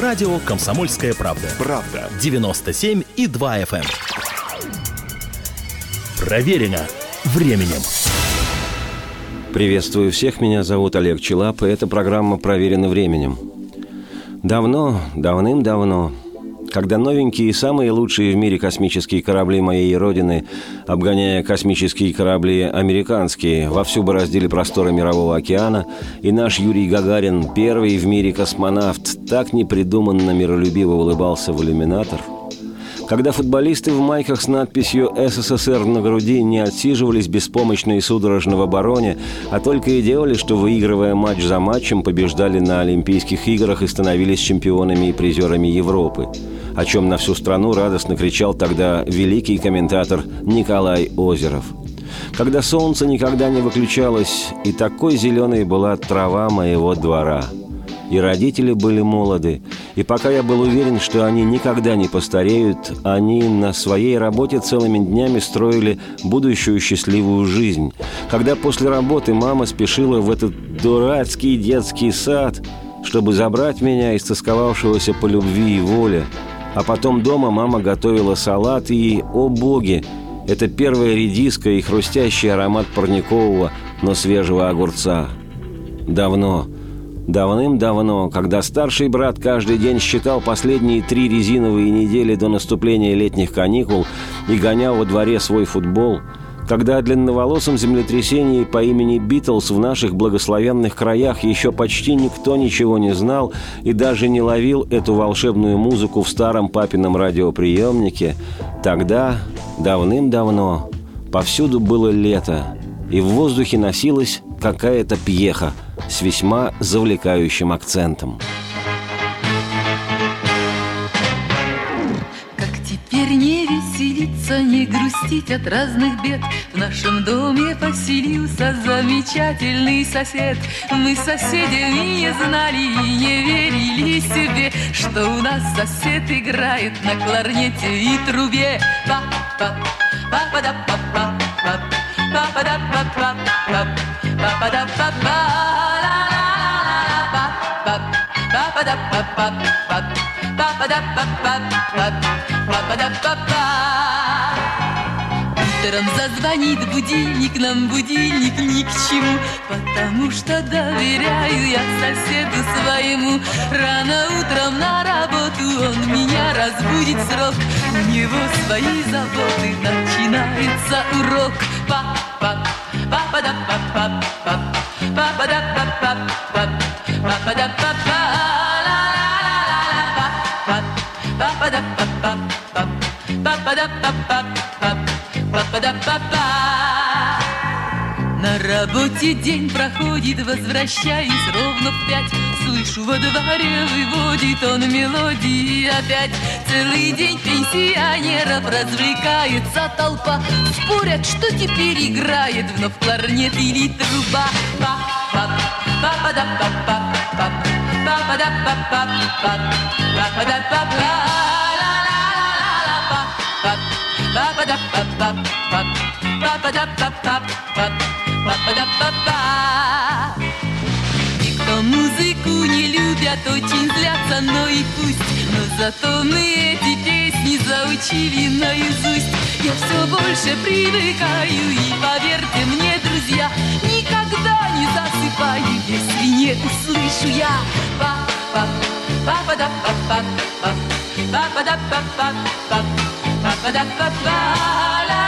Радио «Комсомольская правда». Правда. 97 и 2 FM. эм. Проверено временем. Приветствую всех, меня зовут Олег Челап, и эта программа «Проверена временем». Давно, давным-давно, когда новенькие и самые лучшие в мире космические корабли моей родины, обгоняя космические корабли американские, вовсю бороздили просторы Мирового океана, и наш Юрий Гагарин, первый в мире космонавт, так непридуманно миролюбиво улыбался в иллюминатор – когда футболисты в майках с надписью «СССР» на груди не отсиживались беспомощно и судорожно в обороне, а только и делали, что, выигрывая матч за матчем, побеждали на Олимпийских играх и становились чемпионами и призерами Европы о чем на всю страну радостно кричал тогда великий комментатор Николай Озеров. Когда солнце никогда не выключалось, и такой зеленой была трава моего двора – и родители были молоды. И пока я был уверен, что они никогда не постареют, они на своей работе целыми днями строили будущую счастливую жизнь. Когда после работы мама спешила в этот дурацкий детский сад, чтобы забрать меня, истосковавшегося по любви и воле, а потом дома мама готовила салат и, о боги, это первая редиска и хрустящий аромат парникового, но свежего огурца. Давно, Давным-давно, когда старший брат каждый день считал последние три резиновые недели до наступления летних каникул и гонял во дворе свой футбол, когда о длинноволосом землетрясении по имени Битлз в наших благословенных краях еще почти никто ничего не знал и даже не ловил эту волшебную музыку в старом папином радиоприемнике, тогда, давным-давно, повсюду было лето, и в воздухе носилась какая-то пьеха – с весьма завлекающим акцентом. Не грустить от разных бед. В нашем доме поселился замечательный сосед. Мы соседями не знали и не верили себе Что у нас сосед играет на кларнете и трубе. Па-па, па-па-да-па-па, па-па-да-па-па, па-па-да-па-па Утром зазвонит будильник, нам будильник ни к чему. Потому что доверяю я соседу своему. Рано утром на работу он меня разбудит срок. У него свои заботы, начинается урок. Па-па, па-па-да-па-па-па Па-па-да-па-па-па Па-па-да-па-па работе день проходит, возвращаюсь ровно в пять. Слышу во дворе, выводит он мелодии опять. Целый день пенсионеров развлекается толпа. Спорят, что теперь играет вновь кларнет или труба. Па-па, па-па-да-па-па-па Па-па-да-па-па-па И кто музыку не любят, очень злятся, но и пусть. Но зато мы эти песни заучили наизусть. Я все больше привыкаю и поверьте мне, друзья Никогда не засыпаю, если не услышу я. Па-па, па-па-да-па-па-па Па-па-да-па-па-па Па-па-да-па-па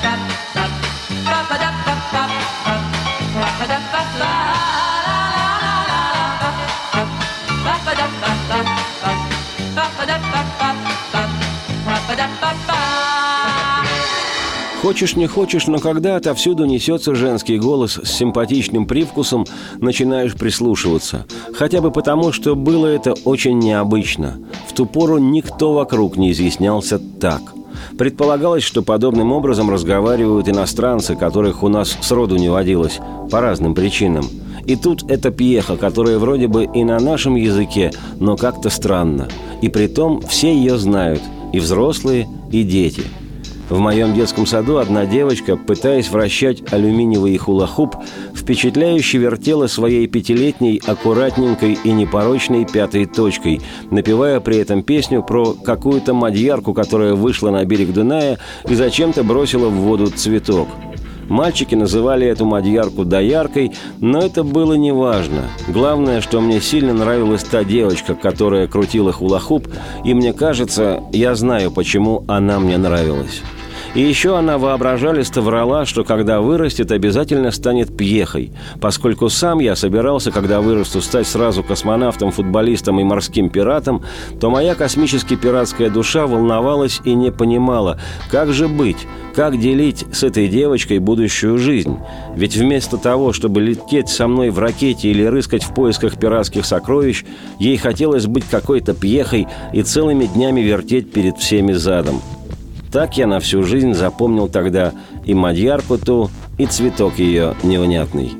Хочешь не хочешь, но когда отовсюду несется женский голос с симпатичным привкусом, начинаешь прислушиваться. Хотя бы потому, что было это очень необычно. В ту пору никто вокруг не изъяснялся так. Предполагалось, что подобным образом разговаривают иностранцы, которых у нас сроду не водилось, по разным причинам. И тут эта пьеха, которая вроде бы и на нашем языке, но как-то странно. И при том все ее знают – И взрослые, и дети – в моем детском саду одна девочка, пытаясь вращать алюминиевый хулахуп, впечатляюще вертела своей пятилетней, аккуратненькой и непорочной пятой точкой, напевая при этом песню про какую-то мадьярку, которая вышла на берег Дуная и зачем-то бросила в воду цветок. Мальчики называли эту мадьярку дояркой, но это было неважно. Главное, что мне сильно нравилась та девочка, которая крутила хулахуп, и мне кажется, я знаю, почему она мне нравилась. И еще она воображалисто врала, что когда вырастет, обязательно станет пьехой, поскольку сам я собирался, когда вырасту, стать сразу космонавтом, футболистом и морским пиратом, то моя космически пиратская душа волновалась и не понимала, как же быть, как делить с этой девочкой будущую жизнь. Ведь вместо того, чтобы лететь со мной в ракете или рыскать в поисках пиратских сокровищ, ей хотелось быть какой-то пьехой и целыми днями вертеть перед всеми задом. Так я на всю жизнь запомнил тогда и Мадьярку ту, и цветок ее невнятный.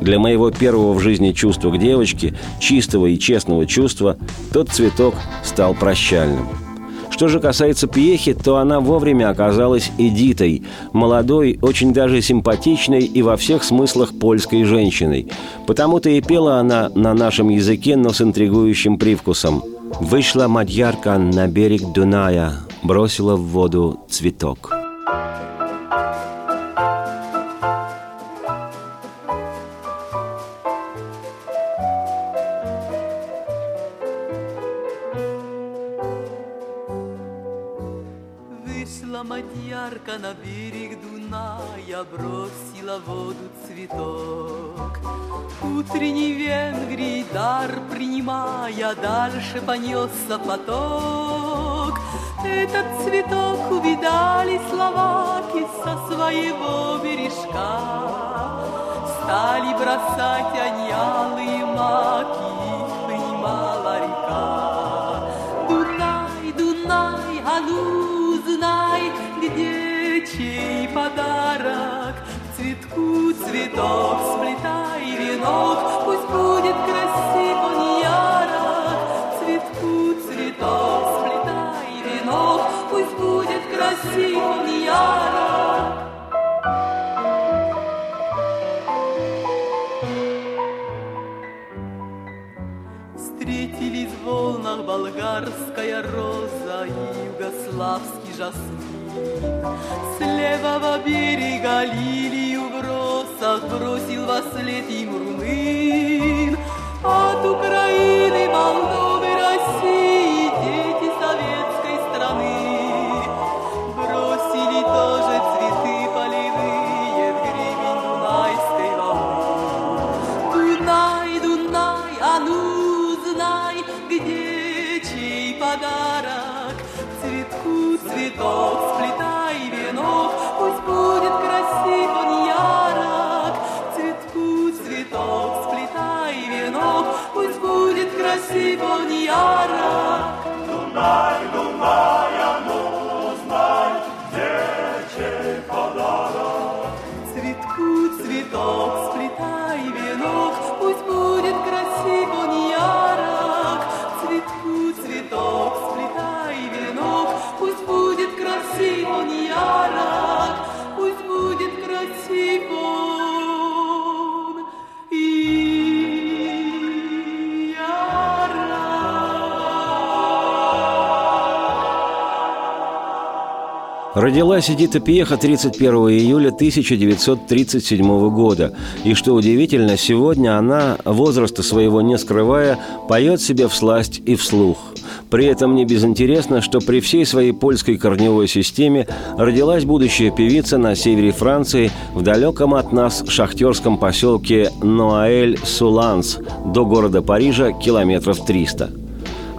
Для моего первого в жизни чувства к девочке, чистого и честного чувства, тот цветок стал прощальным. Что же касается Пьехи, то она вовремя оказалась Эдитой, молодой, очень даже симпатичной и во всех смыслах польской женщиной. Потому-то и пела она на нашем языке, но с интригующим привкусом. «Вышла Мадьярка на берег Дуная, бросила в воду цветок. Вышла мадьярка на берег Дуная, бросила в воду цветок. Утренний Венгрий дар принимая, дальше понесся поток. Этот цветок увидали словаки со своего бережка. Стали бросать аньялы маки, принимала река. Дунай, Дунай, а ну знай, где чей подарок. Цветку цветок сплетай венок, жасмин. С левого берега лилию в росах бросил во след им румын. От Украины, Родилась Эдита Пьеха 31 июля 1937 года. И что удивительно, сегодня она, возраста своего не скрывая, поет себе в сласть и вслух. При этом не безинтересно, что при всей своей польской корневой системе родилась будущая певица на севере Франции в далеком от нас шахтерском поселке Ноаэль-Суланс до города Парижа километров 300.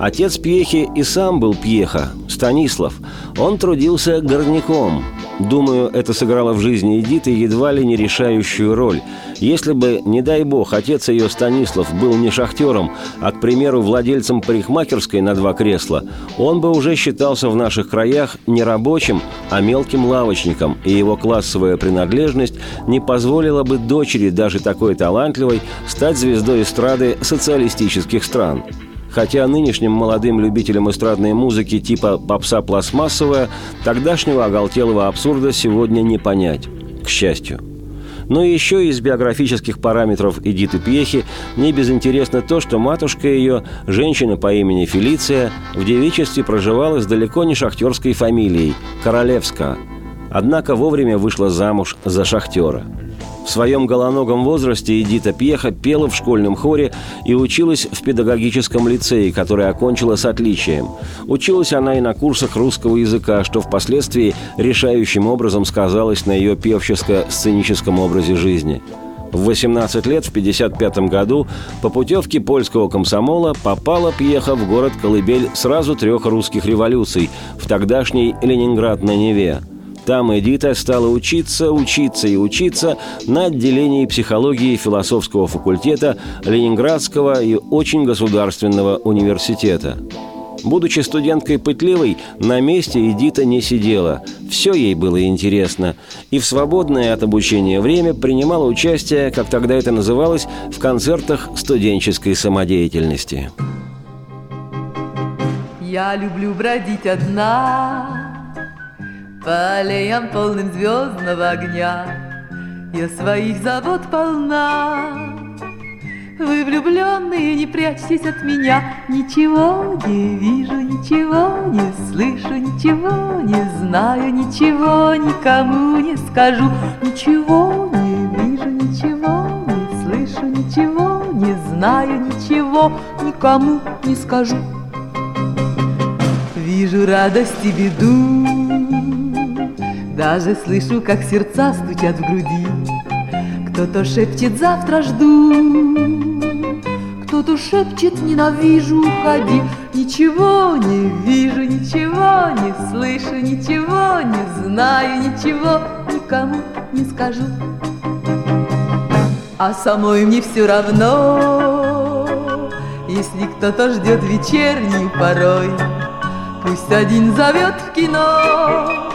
Отец Пьехи и сам был Пьеха, Станислав. Он трудился горняком. Думаю, это сыграло в жизни Эдиты едва ли не решающую роль. Если бы, не дай бог, отец ее Станислав был не шахтером, а, к примеру, владельцем парикмахерской на два кресла, он бы уже считался в наших краях не рабочим, а мелким лавочником, и его классовая принадлежность не позволила бы дочери, даже такой талантливой, стать звездой эстрады социалистических стран. Хотя нынешним молодым любителям эстрадной музыки типа попса пластмассовая тогдашнего оголтелого абсурда сегодня не понять, к счастью. Но еще из биографических параметров Эдиты Пьехи не безинтересно то, что матушка ее, женщина по имени Фелиция, в девичестве проживала с далеко не шахтерской фамилией – Королевска, однако вовремя вышла замуж за шахтера – в своем голоногом возрасте Эдита Пьеха пела в школьном хоре и училась в педагогическом лицее, который окончила с отличием. Училась она и на курсах русского языка, что впоследствии решающим образом сказалось на ее певческо-сценическом образе жизни. В 18 лет, в 1955 году, по путевке польского комсомола попала Пьеха в город Колыбель сразу трех русских революций в тогдашний Ленинград на Неве – там Эдита стала учиться, учиться и учиться на отделении психологии философского факультета Ленинградского и очень государственного университета. Будучи студенткой пытливой, на месте Эдита не сидела. Все ей было интересно. И в свободное от обучения время принимала участие, как тогда это называлось, в концертах студенческой самодеятельности. Я люблю бродить одна, по аллеям полным звездного огня. Я своих забот полна. Вы влюбленные, не прячьтесь от меня. Ничего не вижу, ничего не слышу Ничего не знаю, ничего никому не скажу. Ничего не вижу, ничего не слышу Ничего не знаю, ничего никому не скажу. Вижу радость и беду даже слышу, как сердца стучат в груди. Кто-то шепчет «завтра жду» Кто-то шепчет «ненавижу, уходи» Ничего не вижу, ничего не слышу Ничего не знаю, ничего никому не скажу. А самой мне все равно Если кто-то ждет вечернюю порой. Пусть один зовет в кино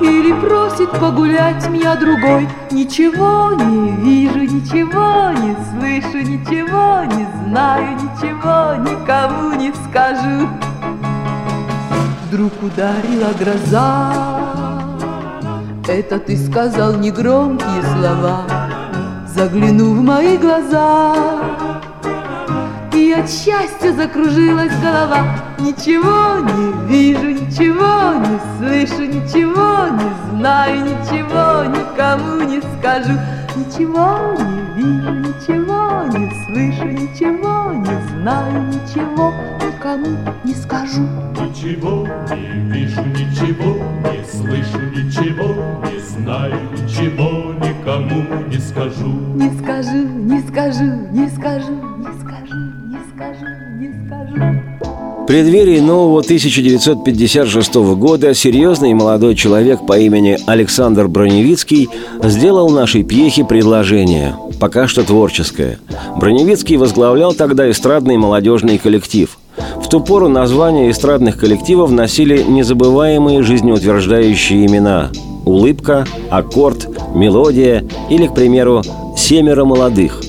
или просит погулять меня другой. Ничего не вижу, ничего не слышу Ничего не знаю, ничего никому не скажу. Вдруг ударила гроза. Это ты сказал негромкие слова. Заглянув в мои глаза. И от счастья закружилась голова Ничего не вижу, ничего не слышу, ничего не знаю, ничего никому не скажу. Ничего не вижу, ничего не слышу, ничего не знаю, ничего никому не скажу. Ничего не вижу, ничего не слышу, ничего не знаю, ничего никому не скажу. Не скажу, не скажу, не скажу, не скажу, не скажу, не скажу преддверии нового 1956 года серьезный молодой человек по имени Александр Броневицкий сделал нашей пьехе предложение, пока что творческое. Броневицкий возглавлял тогда эстрадный молодежный коллектив. В ту пору названия эстрадных коллективов носили незабываемые жизнеутверждающие имена «Улыбка», «Аккорд», «Мелодия» или, к примеру, «Семеро молодых»,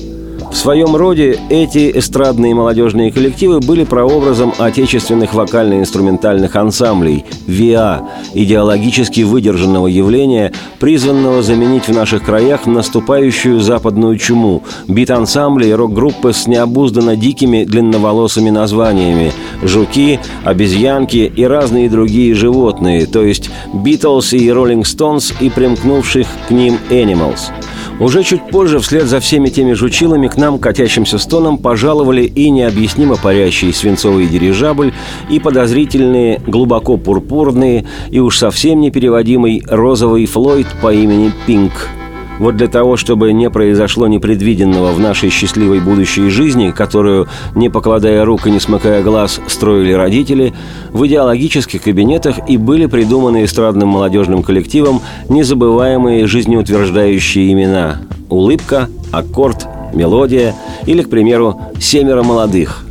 в своем роде эти эстрадные молодежные коллективы были прообразом отечественных вокально-инструментальных ансамблей ВИА, идеологически выдержанного явления, призванного заменить в наших краях наступающую западную чуму, бит-ансамбли и рок-группы с необузданно дикими длинноволосыми названиями «Жуки», «Обезьянки» и разные другие животные, то есть «Битлз» и «Роллинг Стоунс» и примкнувших к ним «Animals». Уже чуть позже, вслед за всеми теми жучилами, к нам, катящимся стоном, пожаловали и необъяснимо парящий свинцовый дирижабль, и подозрительные, глубоко пурпурные, и уж совсем непереводимый розовый Флойд по имени Пинк – вот для того, чтобы не произошло непредвиденного в нашей счастливой будущей жизни, которую, не покладая рук и не смыкая глаз, строили родители, в идеологических кабинетах и были придуманы эстрадным молодежным коллективом незабываемые жизнеутверждающие имена «Улыбка», «Аккорд», «Мелодия» или, к примеру, «Семеро молодых».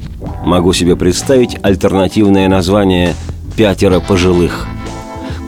Могу себе представить альтернативное название «Пятеро пожилых».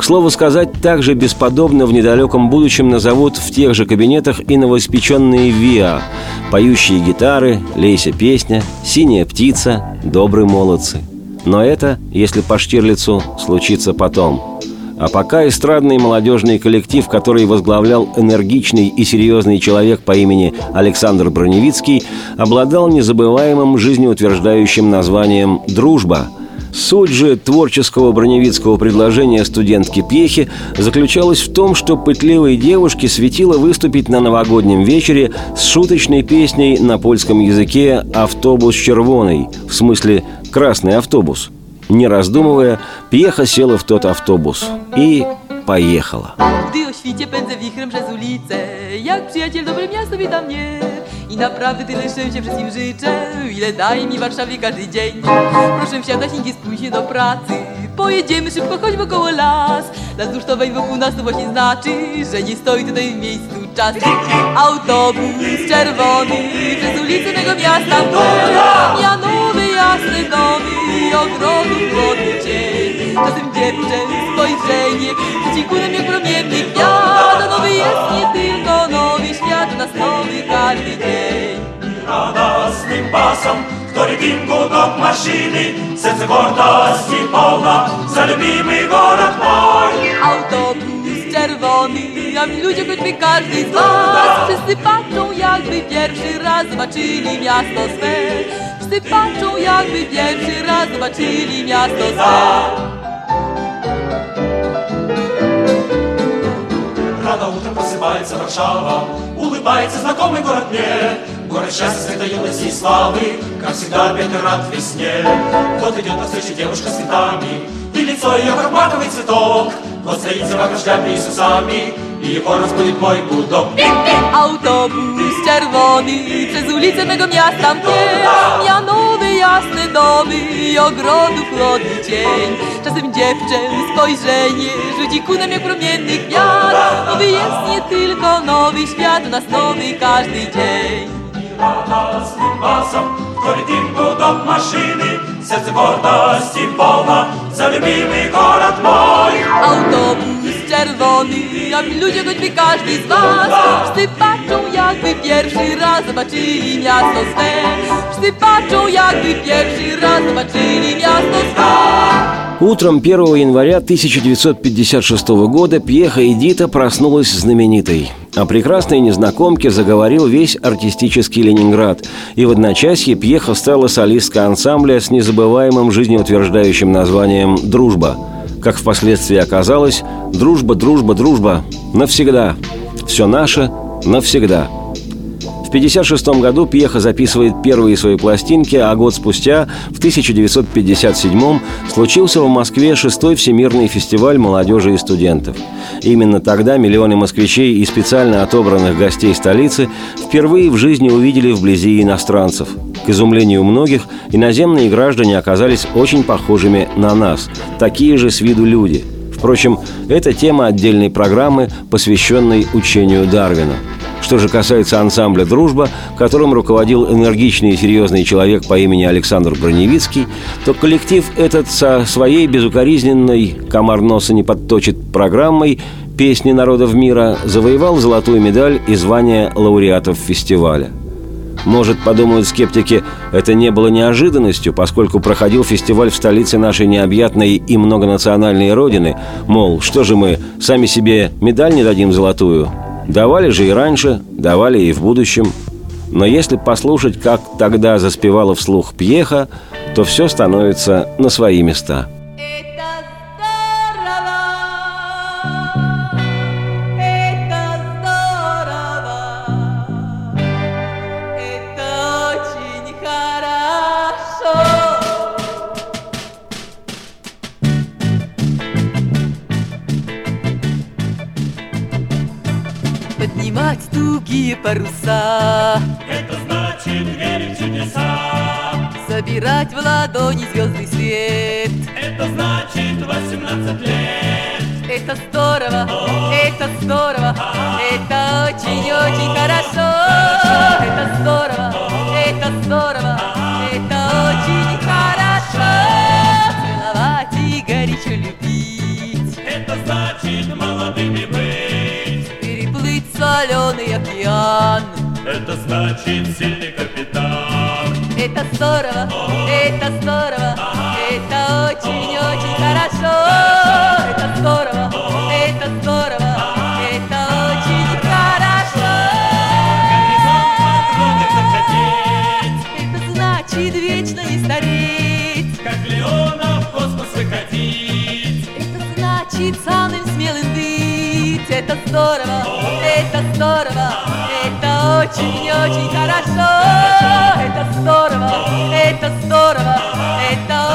К слову сказать, также бесподобно в недалеком будущем назовут в тех же кабинетах и новоиспеченные ВИА, поющие гитары, лейся песня, синяя птица, добрые молодцы. Но это, если по Штирлицу, случится потом. А пока эстрадный молодежный коллектив, который возглавлял энергичный и серьезный человек по имени Александр Броневицкий, обладал незабываемым жизнеутверждающим названием «Дружба», Суть же творческого броневицкого предложения студентки Пьехи заключалась в том, что пытливой девушке светило выступить на новогоднем вечере с шуточной песней на польском языке «Автобус червоный», в смысле «красный автобус». Не раздумывая, Пьеха села в тот автобус и поехала. Gdy o świcie pędzę wichrem przez ulicę Jak przyjaciel dobre miasto wita mnie I naprawdę tyle szczęścia wszystkim życzę. Ile daje mi Warszawie każdy dzień. Proszę wsiadać, nikt nie spóźnie do pracy. Pojedziemy szybko, choć wokoło las. Las dusztowej wokół nas to właśnie znaczy Że nie stoi tutaj w miejscu czas. Autobus czerwony Przez ulicę mego miasta. Ja nowe jasne domy Ogrodu chłodny cień. Czasem dziewczę spojrzenie Rzuci kulem jak promienny kwiat nowy jest nie tylko nowy świat Nas nowy każdy dzień радостным басом, кто рядим гудок машины, сердце гордости полно, за любимый город мой. Autobus czerwony A ludzie choćby każdy z was Wszyscy patrzą jakby pierwszy raz Zobaczyli miasto swe Wszyscy patrzą jakby pierwszy raz Zobaczyli miasto swe Рано просыпается Варшава, улыбается знакомый город мне. Город счастья, света юности и славы, как всегда опять рад весне. Вот идет навстречу девушка с цветами, и лицо ее как маковый цветок. Вот стоит собака в шляпе и с усами, и его разбудит мой гудок. Autobus czerwony Przez ulicę mego miasta mnie Ja nowe jasne domy I ogrodów chłodny cień Czasem dziewczę spojrzenie Rzuci kunem jak promienny kwiat Nowy jest nie tylko nowy świat U nas nowy każdy dzień радостным басом, кто летим гудок машины, сердце гордости полно, за любимый город мой. Czerwony A ludzie choćby każdy z was Wszyscy patrzą jakby pierwszy raz Zobaczyli miasto swe Wszyscy patrzą jakby pierwszy raz Zobaczyli miasto swe Утром 1 января 1956 года Пьеха Эдита проснулась знаменитой. О прекрасной незнакомке заговорил весь артистический Ленинград, и в одночасье Пьеха стала солисткой ансамбля с незабываемым жизнеутверждающим названием «Дружба». Как впоследствии оказалось, дружба, дружба, дружба навсегда. Все наше навсегда. В 1956 году Пьеха записывает первые свои пластинки, а год спустя, в 1957 случился в Москве шестой Всемирный фестиваль молодежи и студентов. Именно тогда миллионы москвичей и специально отобранных гостей столицы впервые в жизни увидели вблизи иностранцев. К изумлению многих, иноземные граждане оказались очень похожими на нас, такие же с виду люди. Впрочем, это тема отдельной программы, посвященной учению Дарвина. Что же касается ансамбля «Дружба», которым руководил энергичный и серьезный человек по имени Александр Броневицкий, то коллектив этот со своей безукоризненной «Комар носа не подточит» программой «Песни народов мира» завоевал золотую медаль и звание лауреатов фестиваля. Может, подумают скептики, это не было неожиданностью, поскольку проходил фестиваль в столице нашей необъятной и многонациональной родины. Мол, что же мы, сами себе медаль не дадим золотую? Давали же и раньше, давали и в будущем. Но если послушать, как тогда заспевала вслух Пьеха, то все становится на свои места. Тугие паруса, Это значит верить в чудеса, собирать в ладони звездный свет. это значит 18 лет. Это здорово, это здорово, это очень-очень хорошо. Это здорово, Это значит сильный капитан. Это здорово, это здорово, это очень-очень хорошо. Это здорово, это здорово, хорошо. Захотеть, Это значит вечно не стареть. как Леона в космос выходить. Это значит самым смелым быть. Это здорово, это здорово, это очень-очень хорошо. Это здорово, это здорово, это очень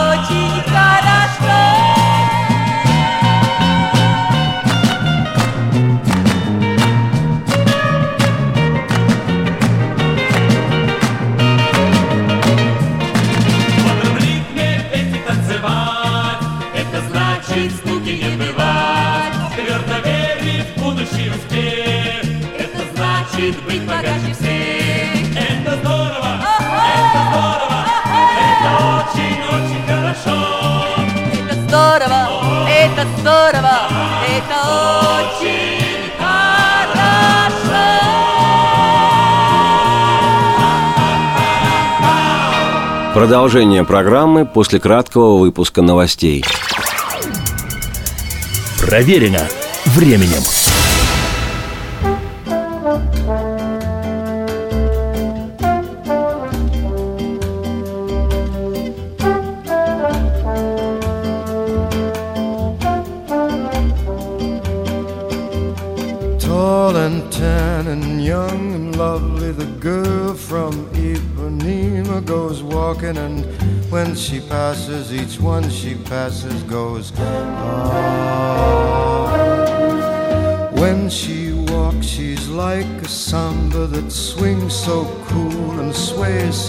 значит быть богаче всех. Это здорово, это здорово, это очень-очень хорошо. Это здорово, это здорово, это очень хорошо. Продолжение программы после краткого выпуска новостей. Проверено временем.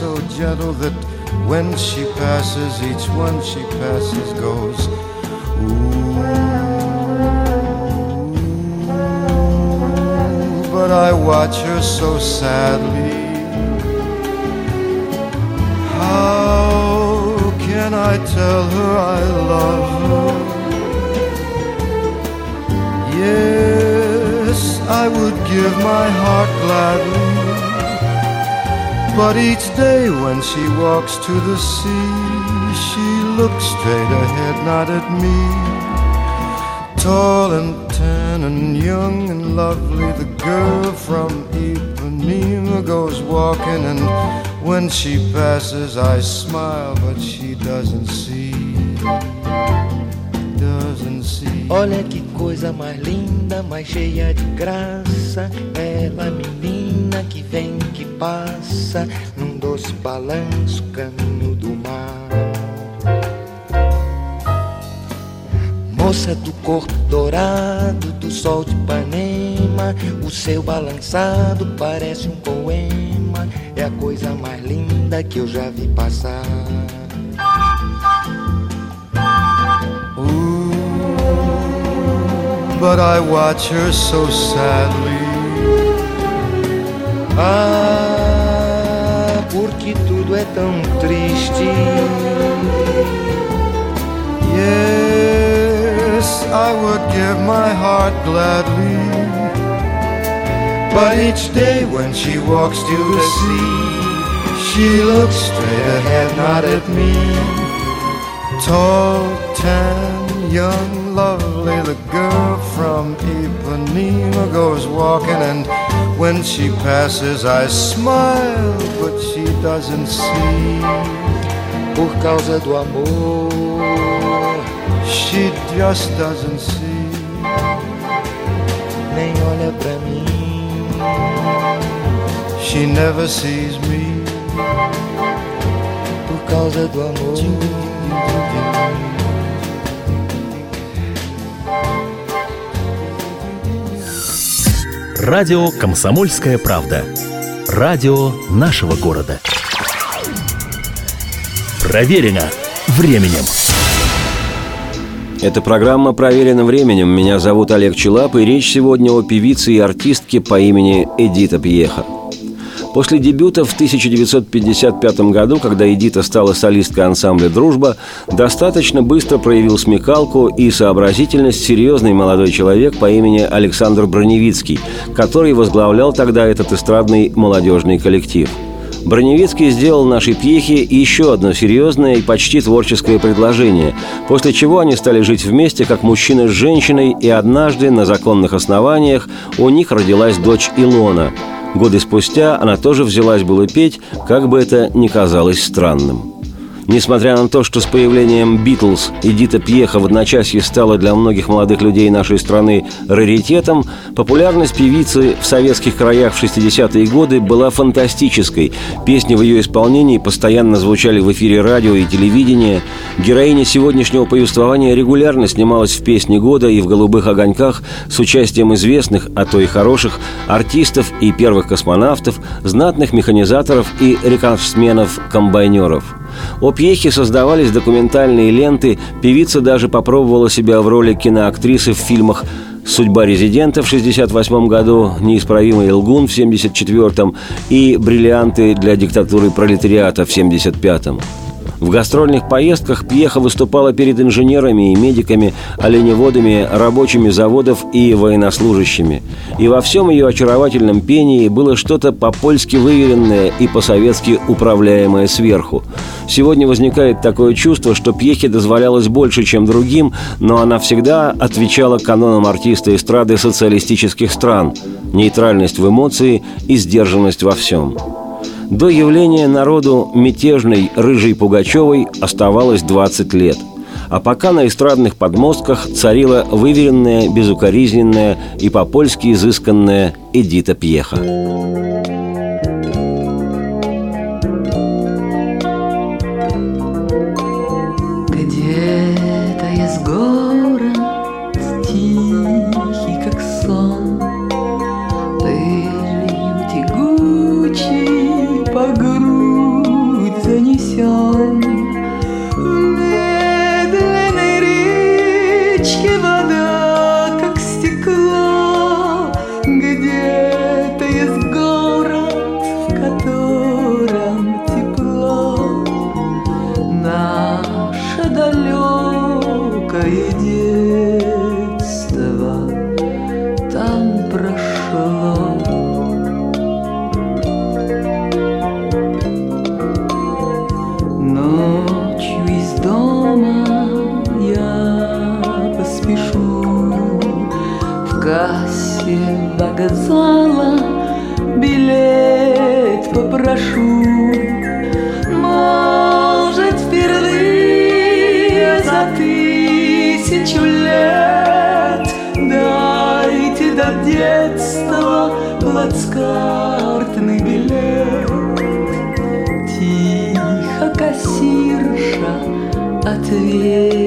So gentle that when she passes, each one she passes goes. Ooh, but I watch her so sadly. How can I tell her I love her? Yes, I would give my heart gladly. But each day when she walks to the sea, she looks straight ahead, not at me. Tall and tan and young and lovely, the girl from Ipanema goes walking, and when she passes, I smile, but she doesn't see. Doesn't see. Olha que coisa mais linda, mais cheia de graça. Ela, menina que vem, passa, num doce balanço, caminho do mar. Moça do corpo dourado, do sol de Ipanema, o seu balançado parece um poema. É a coisa mais linda que eu já vi passar. Ooh, but I watch her so sadly. Ah, porque tudo é tão triste. Yes, I would give my heart gladly. But each day when she walks to the sea, she looks straight ahead, not at me. Tall, tan, young, lovely, the girl from Ipanema goes walking, and when she passes, I smile, but she doesn't see. Por causa do amor, She just doesn't see. nem olha pra mim. She never sees me. Por causa do amor, Радио «Комсомольская правда». Радио нашего города. Проверено временем. Эта программа проверена временем. Меня зовут Олег Челап, и речь сегодня о певице и артистке по имени Эдита Пьеха. После дебюта в 1955 году, когда Эдита стала солисткой ансамбля «Дружба», достаточно быстро проявил смекалку и сообразительность серьезный молодой человек по имени Александр Броневицкий, который возглавлял тогда этот эстрадный молодежный коллектив – Броневицкий сделал нашей пьехе еще одно серьезное и почти творческое предложение, после чего они стали жить вместе как мужчина с женщиной, и однажды на законных основаниях у них родилась дочь Илона. Годы спустя она тоже взялась было петь, как бы это ни казалось странным. Несмотря на то, что с появлением «Битлз» Эдита Пьеха в одночасье стала для многих молодых людей нашей страны раритетом, популярность певицы в советских краях в 60-е годы была фантастической. Песни в ее исполнении постоянно звучали в эфире радио и телевидения. Героиня сегодняшнего повествования регулярно снималась в «Песне года» и в «Голубых огоньках» с участием известных, а то и хороших, артистов и первых космонавтов, знатных механизаторов и рекордсменов-комбайнеров – о пьехе создавались документальные ленты, певица даже попробовала себя в роли киноактрисы в фильмах «Судьба резидента» в 1968 году, «Неисправимый лгун» в 1974 и «Бриллианты для диктатуры пролетариата» в 1975 в гастрольных поездках Пьеха выступала перед инженерами и медиками, оленеводами, рабочими заводов и военнослужащими. И во всем ее очаровательном пении было что-то по-польски выверенное и по-советски управляемое сверху. Сегодня возникает такое чувство, что Пьехе дозволялось больше, чем другим, но она всегда отвечала канонам артиста эстрады социалистических стран – нейтральность в эмоции и сдержанность во всем. До явления народу мятежной Рыжей Пугачевой оставалось 20 лет. А пока на эстрадных подмостках царила выверенная, безукоризненная и по-польски изысканная Эдита Пьеха. прошу, может, впервые за тысячу лет дайте до детства плацкартный билет. Тихо кассирша ответь.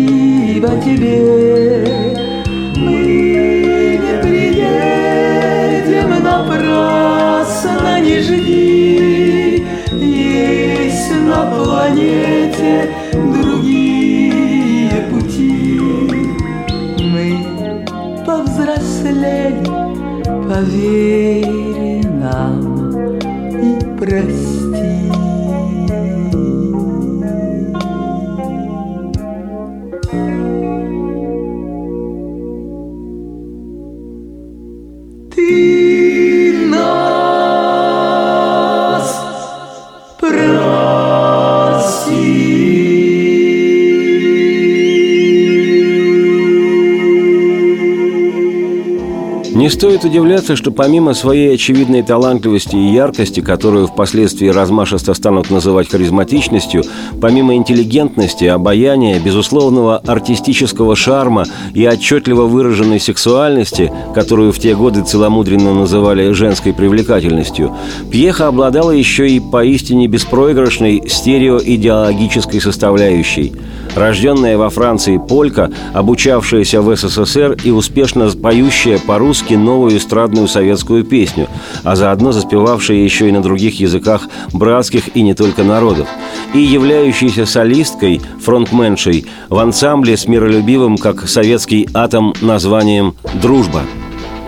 спасибо тебе. Мы не приедем на напрасно не жди, есть на планете другие пути. Мы повзрослели, поверь нам и прости. Стоит удивляться, что помимо своей очевидной талантливости и яркости, которую впоследствии размашисто станут называть харизматичностью, помимо интеллигентности, обаяния, безусловного артистического шарма и отчетливо выраженной сексуальности, которую в те годы целомудренно называли женской привлекательностью, Пьеха обладала еще и поистине беспроигрышной стереоидеологической составляющей. Рожденная во Франции полька, обучавшаяся в СССР и успешно поющая по-русски новую эстрадную советскую песню, а заодно заспевавшая еще и на других языках братских и не только народов, и являющаяся солисткой, фронтменшей в ансамбле с миролюбивым, как советский атом, названием «Дружба».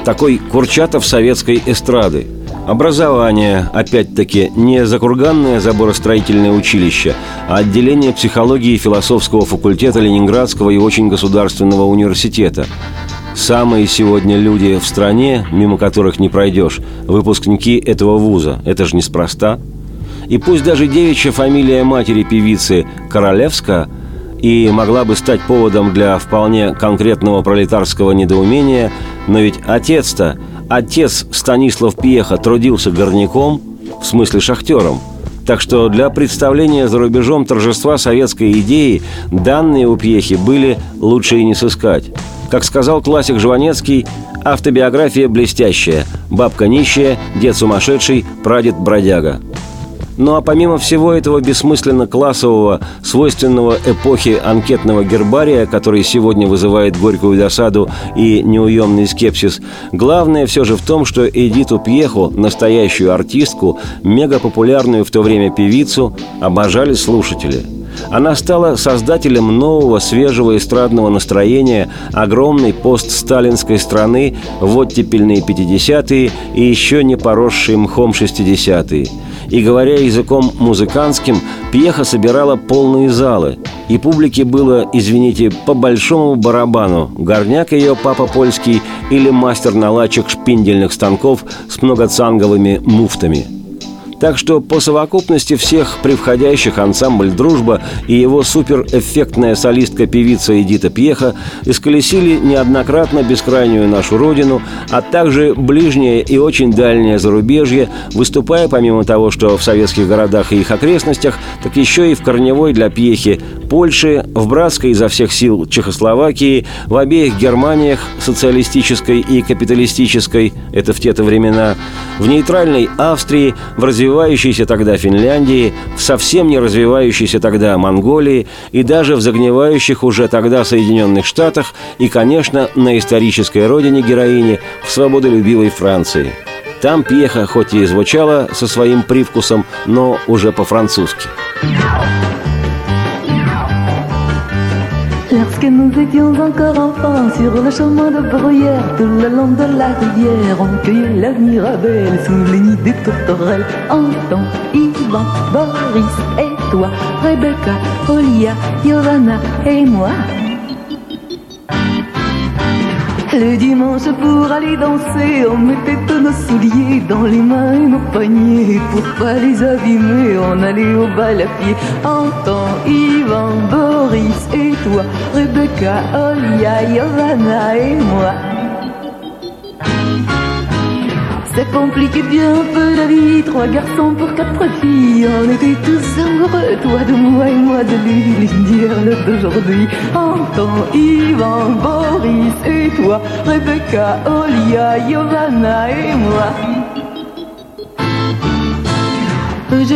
Такой Курчатов советской эстрады – Образование, опять-таки, не закурганное заборостроительное училище, а отделение психологии философского факультета Ленинградского и очень государственного университета. Самые сегодня люди в стране, мимо которых не пройдешь, выпускники этого вуза. Это же неспроста. И пусть даже девичья фамилия матери певицы Королевска и могла бы стать поводом для вполне конкретного пролетарского недоумения, но ведь отец-то – Отец Станислав Пьеха трудился горняком, в смысле шахтером. Так что для представления за рубежом торжества советской идеи данные у Пьехи были лучше и не сыскать. Как сказал классик Жванецкий, автобиография блестящая, бабка нищая, дед сумасшедший, прадед бродяга – ну а помимо всего этого бессмысленно-классового, свойственного эпохи анкетного гербария, который сегодня вызывает горькую досаду и неуемный скепсис, главное все же в том, что Эдиту Пьеху, настоящую артистку, мегапопулярную в то время певицу, обожали слушатели – она стала создателем нового свежего эстрадного настроения огромной постсталинской страны в оттепельные 50-е и еще не поросшие мхом 60-е. И говоря языком музыкантским, пьеха собирала полные залы. И публике было, извините, по большому барабану, горняк ее папа польский или мастер-наладчик шпиндельных станков с многоцанговыми муфтами – так что по совокупности всех превходящих ансамбль «Дружба» и его суперэффектная солистка-певица Эдита Пьеха исколесили неоднократно бескрайнюю нашу родину, а также ближнее и очень дальнее зарубежье, выступая помимо того, что в советских городах и их окрестностях, так еще и в корневой для Пьехи Польши, в братской изо всех сил Чехословакии, в обеих Германиях, социалистической и капиталистической, это в те-то времена, в нейтральной Австрии, в развивающей развивающейся тогда Финляндии, в совсем не развивающейся тогда Монголии и даже в загнивающих уже тогда Соединенных Штатах и, конечно, на исторической родине героини в свободолюбивой Франции. Там пьеха хоть и звучала со своим привкусом, но уже по-французски. Lorsque nous étions encore enfants sur le chemin de bruyère, tout le long de la rivière, on cueillait la mirabelle sous les nids des tourterelles. Anton, Ivan, Boris et toi, Rebecca, Olia, Giovanna et moi. Le dimanche pour aller danser, on mettait tous nos souliers dans les mains et nos paniers. Pour pas les abîmer, on allait au bal à pied. Anton, Ivan, Boris et toi, Rebecca, Olia, Giovanna et moi. Ça compliquait bien peu la vie, trois garçons pour quatre filles. On était tous amoureux, toi de moi et moi de lui. L'idéal d'aujourd'hui, Anton, Ivan, Boris et toi, Rebecca, Olia, Giovanna et moi.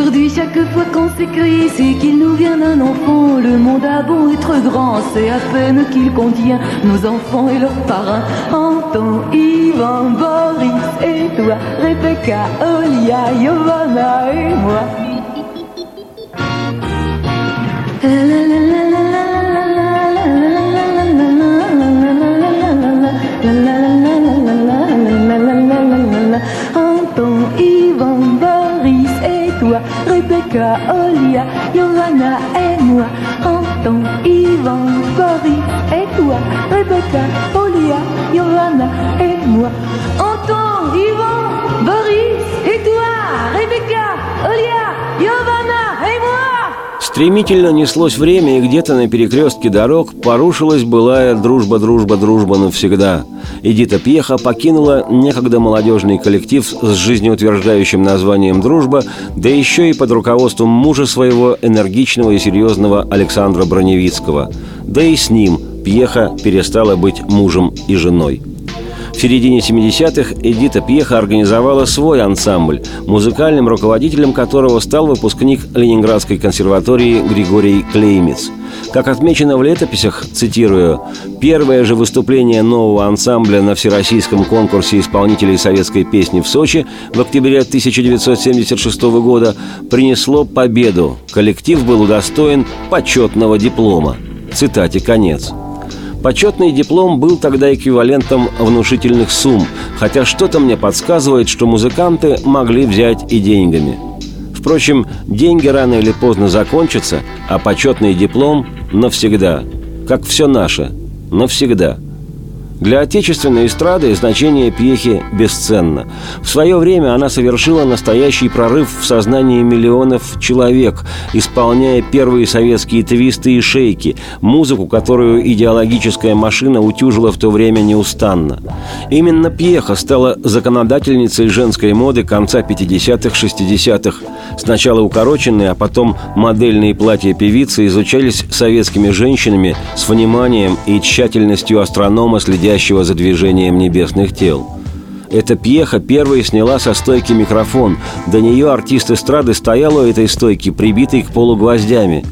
Aujourd'hui, chaque fois qu'on s'écrit, c'est qu'il nous vient d'un enfant. Le monde a beau être grand, c'est à peine qu'il contient nos enfants et leurs parrains. Anton, Ivan, Boris et toi, Rebecca, Olia, Giovanna et moi. Rebecca, Olia, Johanna et moi. Anton, Ivan, Boris et toi, Rebecca, Olia, Johanna et moi. Anton, Ivan, Boris et toi, Rebecca, Olia, Johanna et moi. Стремительно неслось время, и где-то на перекрестке дорог порушилась былая дружба, дружба, дружба навсегда. Эдита Пьеха покинула некогда молодежный коллектив с жизнеутверждающим названием «Дружба», да еще и под руководством мужа своего энергичного и серьезного Александра Броневицкого. Да и с ним Пьеха перестала быть мужем и женой. В середине 70-х Эдита Пьеха организовала свой ансамбль, музыкальным руководителем которого стал выпускник Ленинградской консерватории Григорий Клеймец. Как отмечено в летописях, цитирую, «Первое же выступление нового ансамбля на Всероссийском конкурсе исполнителей советской песни в Сочи в октябре 1976 года принесло победу. Коллектив был удостоен почетного диплома». Цитате конец. Почетный диплом был тогда эквивалентом внушительных сумм, хотя что-то мне подсказывает, что музыканты могли взять и деньгами. Впрочем, деньги рано или поздно закончатся, а почетный диплом навсегда. Как все наше. Навсегда. Для отечественной эстрады значение пьехи бесценно. В свое время она совершила настоящий прорыв в сознании миллионов человек, исполняя первые советские твисты и шейки, музыку, которую идеологическая машина утюжила в то время неустанно. Именно пьеха стала законодательницей женской моды конца 50-х, 60-х. Сначала укороченные, а потом модельные платья певицы изучались советскими женщинами с вниманием и тщательностью астронома, следя следящего за движением небесных тел. Эта пьеха первой сняла со стойки микрофон. До нее артист эстрады стоял у этой стойки, прибитый к полу гвоздями.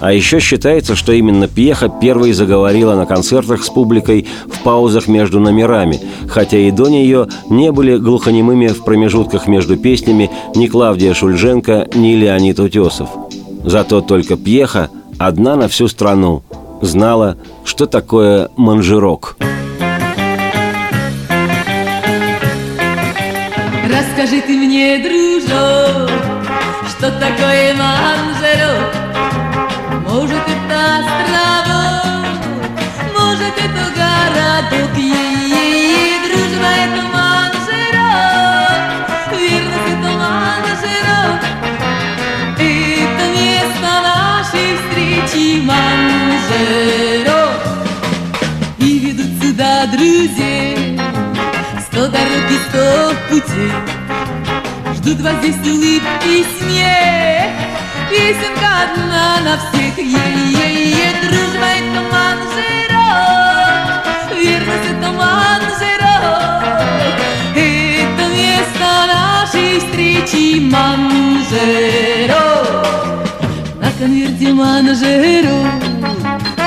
А еще считается, что именно пьеха первой заговорила на концертах с публикой в паузах между номерами, хотя и до нее не были глухонемыми в промежутках между песнями ни Клавдия Шульженко, ни Леонид Утесов. Зато только пьеха, одна на всю страну, знала, что такое манжирок. Расскажи ты мне, дружок, что такое манжерок? Может, это островок, может, это городок, е-е-е, дружба, это манжерок, верность, это манжерок, это место нашей встречи, манжерок, и ведут сюда друзей, сто дорог и сто путей, Вас здесь улыбки и смех Песенка одна на всех. Е-е-е, дружба это манжерок Верность это манжерок Это место нашей встречи манжерок На конверте манжерок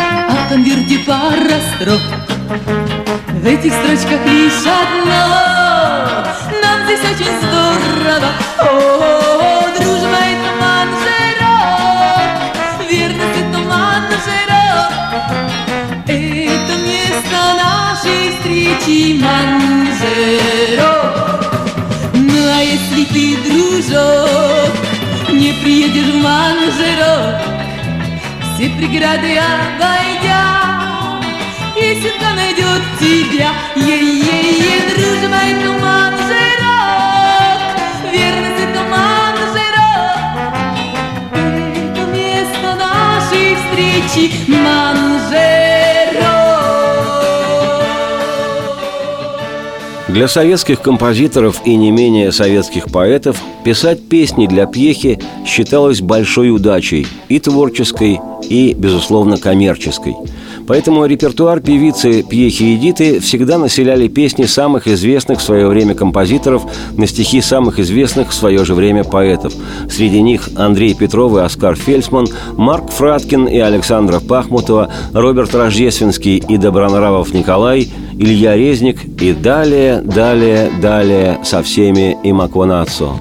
А в конверте пара строк в этих строчках лишь одно. Нам здесь очень здорово. О, дружба это манжерок Верность это манжерок Это место нашей встречи манжерок. Ну а если ты, дружок Не приедешь в манжерок Все преграды обойдя. Песенка найдет тебя Е-е-е, дружба это манжерок Для советских композиторов и не менее советских поэтов писать песни для пьехи считалось большой удачей и творческой, и, безусловно, коммерческой. Поэтому репертуар певицы Пьехи Эдиты всегда населяли песни самых известных в свое время композиторов на стихи самых известных в свое же время поэтов. Среди них Андрей Петров и Оскар Фельдсман, Марк Фраткин и Александра Пахмутова, Роберт Рождественский и Добронравов Николай, Илья Резник и далее, далее, далее со всеми и Маконацо.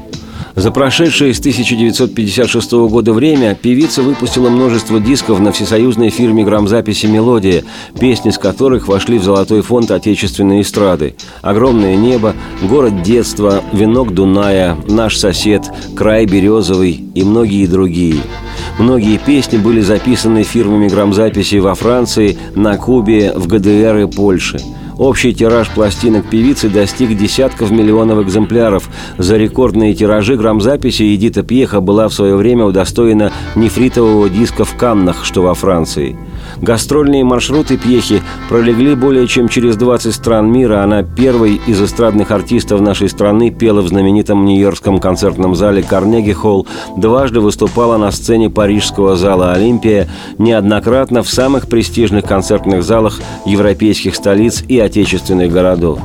За прошедшее с 1956 года время певица выпустила множество дисков на всесоюзной фирме грамзаписи «Мелодия», песни с которых вошли в золотой фонд отечественной эстрады. «Огромное небо», «Город детства», «Венок Дуная», «Наш сосед», «Край березовый» и многие другие. Многие песни были записаны фирмами грамзаписи во Франции, на Кубе, в ГДР и Польше – Общий тираж пластинок певицы достиг десятков миллионов экземпляров. За рекордные тиражи грамзаписи Эдита Пьеха была в свое время удостоена нефритового диска в Каннах, что во Франции – Гастрольные маршруты Пьехи пролегли более чем через 20 стран мира. Она первой из эстрадных артистов нашей страны пела в знаменитом нью-йоркском концертном зале Карнеги Холл, дважды выступала на сцене парижского зала «Олимпия», неоднократно в самых престижных концертных залах европейских столиц и отечественных городов.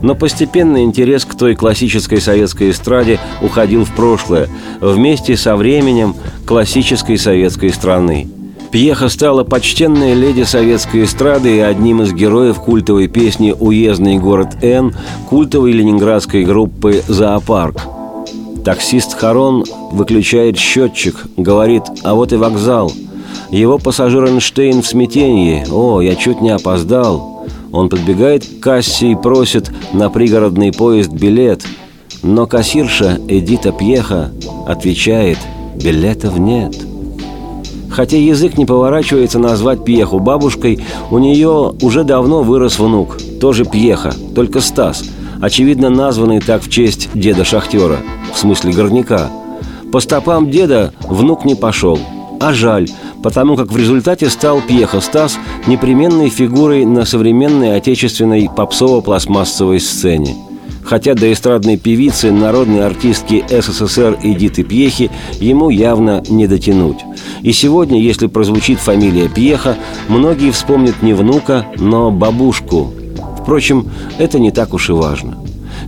Но постепенно интерес к той классической советской эстраде уходил в прошлое, вместе со временем классической советской страны – Пьеха стала почтенной леди советской эстрады и одним из героев культовой песни «Уездный город Н» культовой ленинградской группы «Зоопарк». Таксист Харон выключает счетчик, говорит «А вот и вокзал». Его пассажир Эйнштейн в смятении «О, я чуть не опоздал». Он подбегает к кассе и просит на пригородный поезд билет. Но кассирша Эдита Пьеха отвечает «Билетов нет». Хотя язык не поворачивается назвать Пьеху бабушкой, у нее уже давно вырос внук, тоже Пьеха, только Стас, очевидно названный так в честь деда-шахтера, в смысле горняка. По стопам деда внук не пошел, а жаль, потому как в результате стал Пьеха Стас непременной фигурой на современной отечественной попсово-пластмассовой сцене – хотя до эстрадной певицы, народной артистки СССР Эдиты Пьехи ему явно не дотянуть. И сегодня, если прозвучит фамилия Пьеха, многие вспомнят не внука, но бабушку. Впрочем, это не так уж и важно.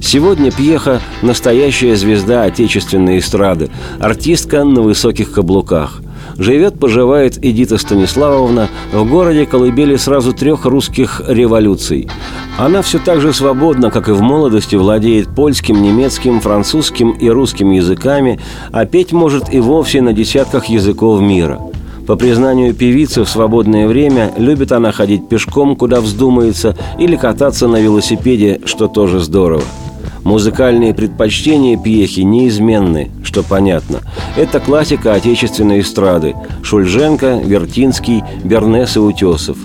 Сегодня Пьеха – настоящая звезда отечественной эстрады, артистка на высоких каблуках. Живет-поживает Эдита Станиславовна в городе колыбели сразу трех русских революций. Она все так же свободна, как и в молодости, владеет польским, немецким, французским и русским языками, а петь может и вовсе на десятках языков мира – по признанию певицы, в свободное время любит она ходить пешком, куда вздумается, или кататься на велосипеде, что тоже здорово. Музыкальные предпочтения Пьехи неизменны, что понятно. Это классика отечественной эстрады – Шульженко, Вертинский, Бернес и Утесов.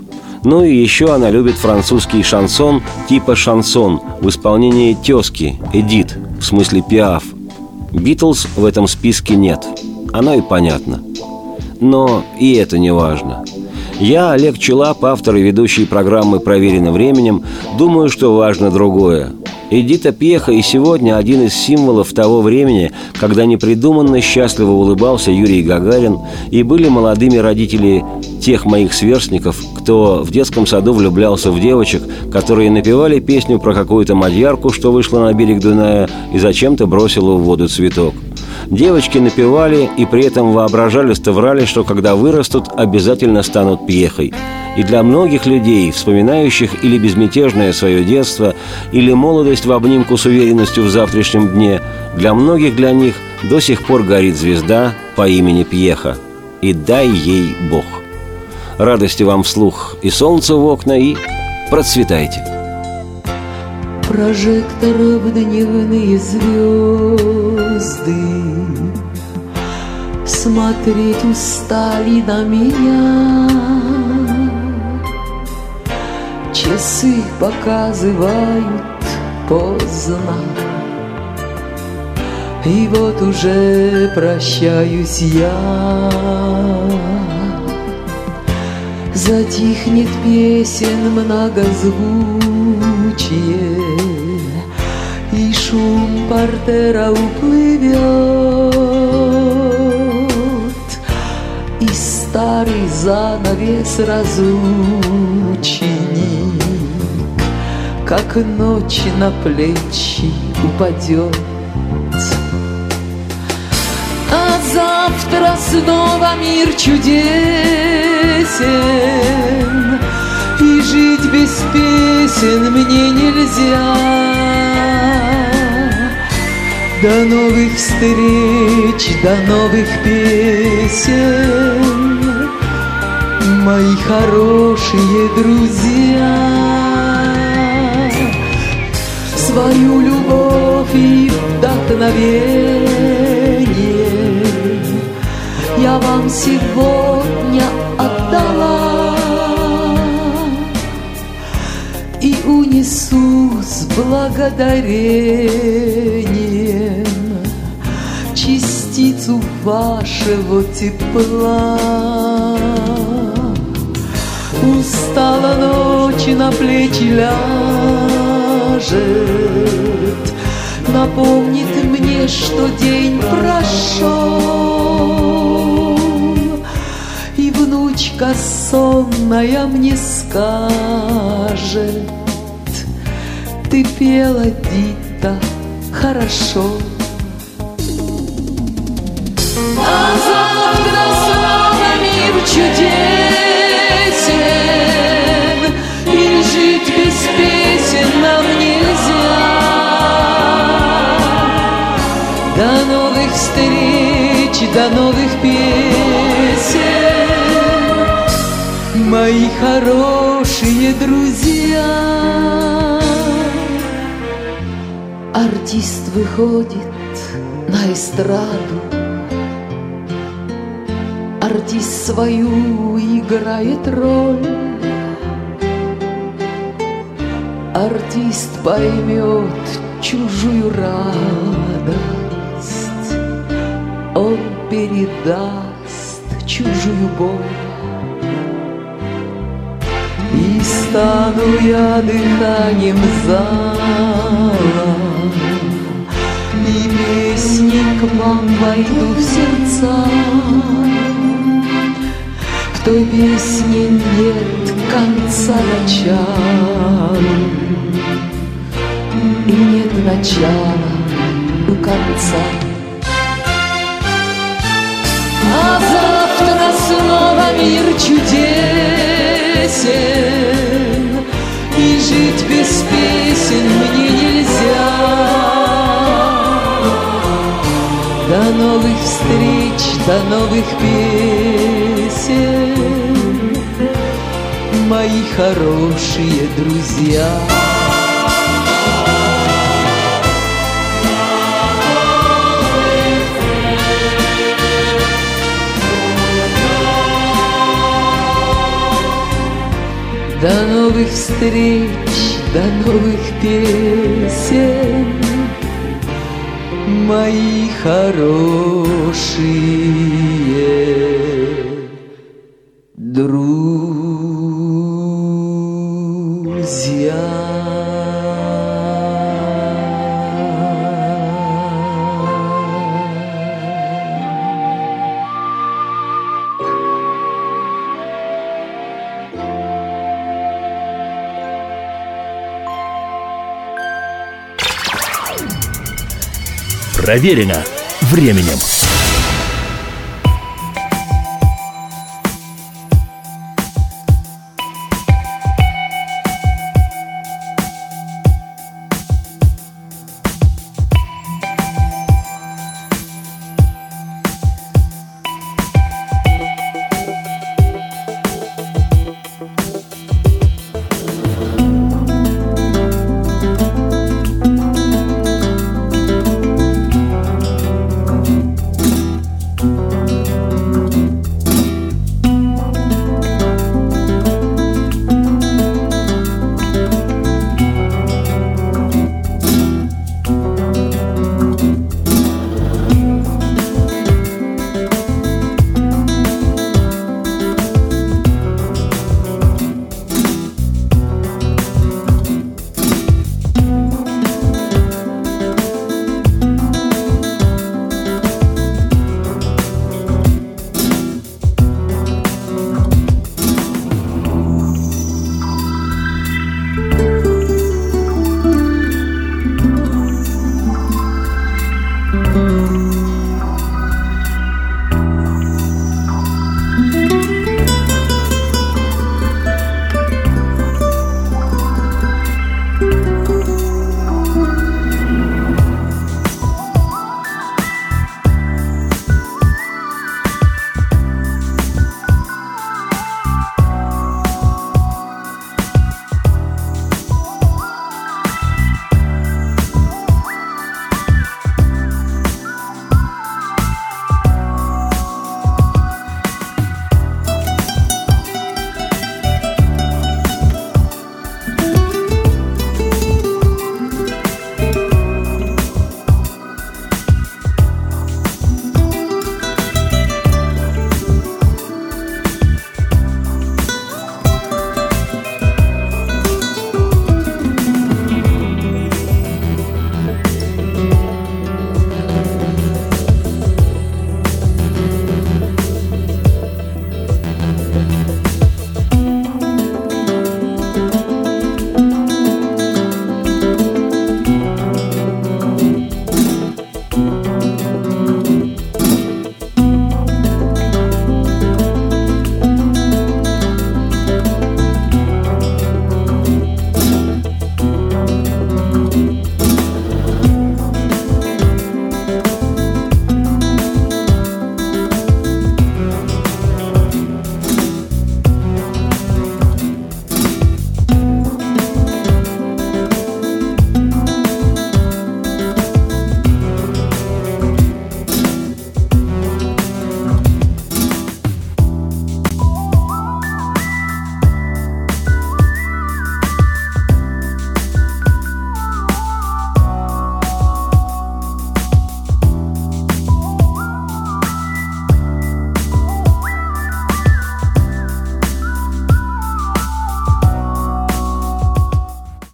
Ну и еще она любит французский шансон типа шансон в исполнении тезки, Эдит, в смысле пиаф. Битлз в этом списке нет. Оно и понятно. Но и это не важно. Я, Олег Челап, автор и ведущий программы «Проверено временем», думаю, что важно другое. Эдита Пьеха и сегодня один из символов того времени, когда непридуманно счастливо улыбался Юрий Гагарин и были молодыми родители тех моих сверстников, кто в детском саду влюблялся в девочек, которые напевали песню про какую-то мадьярку, что вышла на берег Дуная и зачем-то бросила в воду цветок. Девочки напевали и при этом воображали-то врали, что когда вырастут, обязательно станут пьехой – и для многих людей, вспоминающих или безмятежное свое детство, или молодость в обнимку с уверенностью в завтрашнем дне, для многих для них до сих пор горит звезда по имени Пьеха. И дай ей Бог. Радости вам вслух и солнце в окна, и процветайте. Прожекторов дневные звезды. Смотреть устали на меня. Часы показывают поздно. И вот уже прощаюсь я. Затихнет песен многозвучие шум портера уплывет И старый занавес разлученик, Как ночь на плечи упадет. А завтра снова мир чудесен, И жить без песен мне нельзя. До новых встреч, до новых песен, Мои хорошие друзья. Свою любовь и вдохновение Я вам сегодня отдала И унесу с благодарением Частицу вашего тепла. Устала ночь на плечи ляжет. Напомнит мне, что день прошел И внучка сонная мне скажет Ты пела, Дита, хорошо А завтра снова мир чудесен И жить без песен нам нельзя. До новых встреч, до новых песен. Мои хорошие друзья. Артист выходит на эстраду Артист свою играет роль. Артист поймет чужую радость. Он передаст чужую боль. И стану я дыханием зала. И песни к вам войду в сердца той песне нет конца начала И нет начала у конца. А завтра снова мир чудесен И жить без песен мне нельзя. До новых встреч, до новых песен Мои хорошие друзья. До новых встреч, до новых песен Мои хорошие Проверено временем.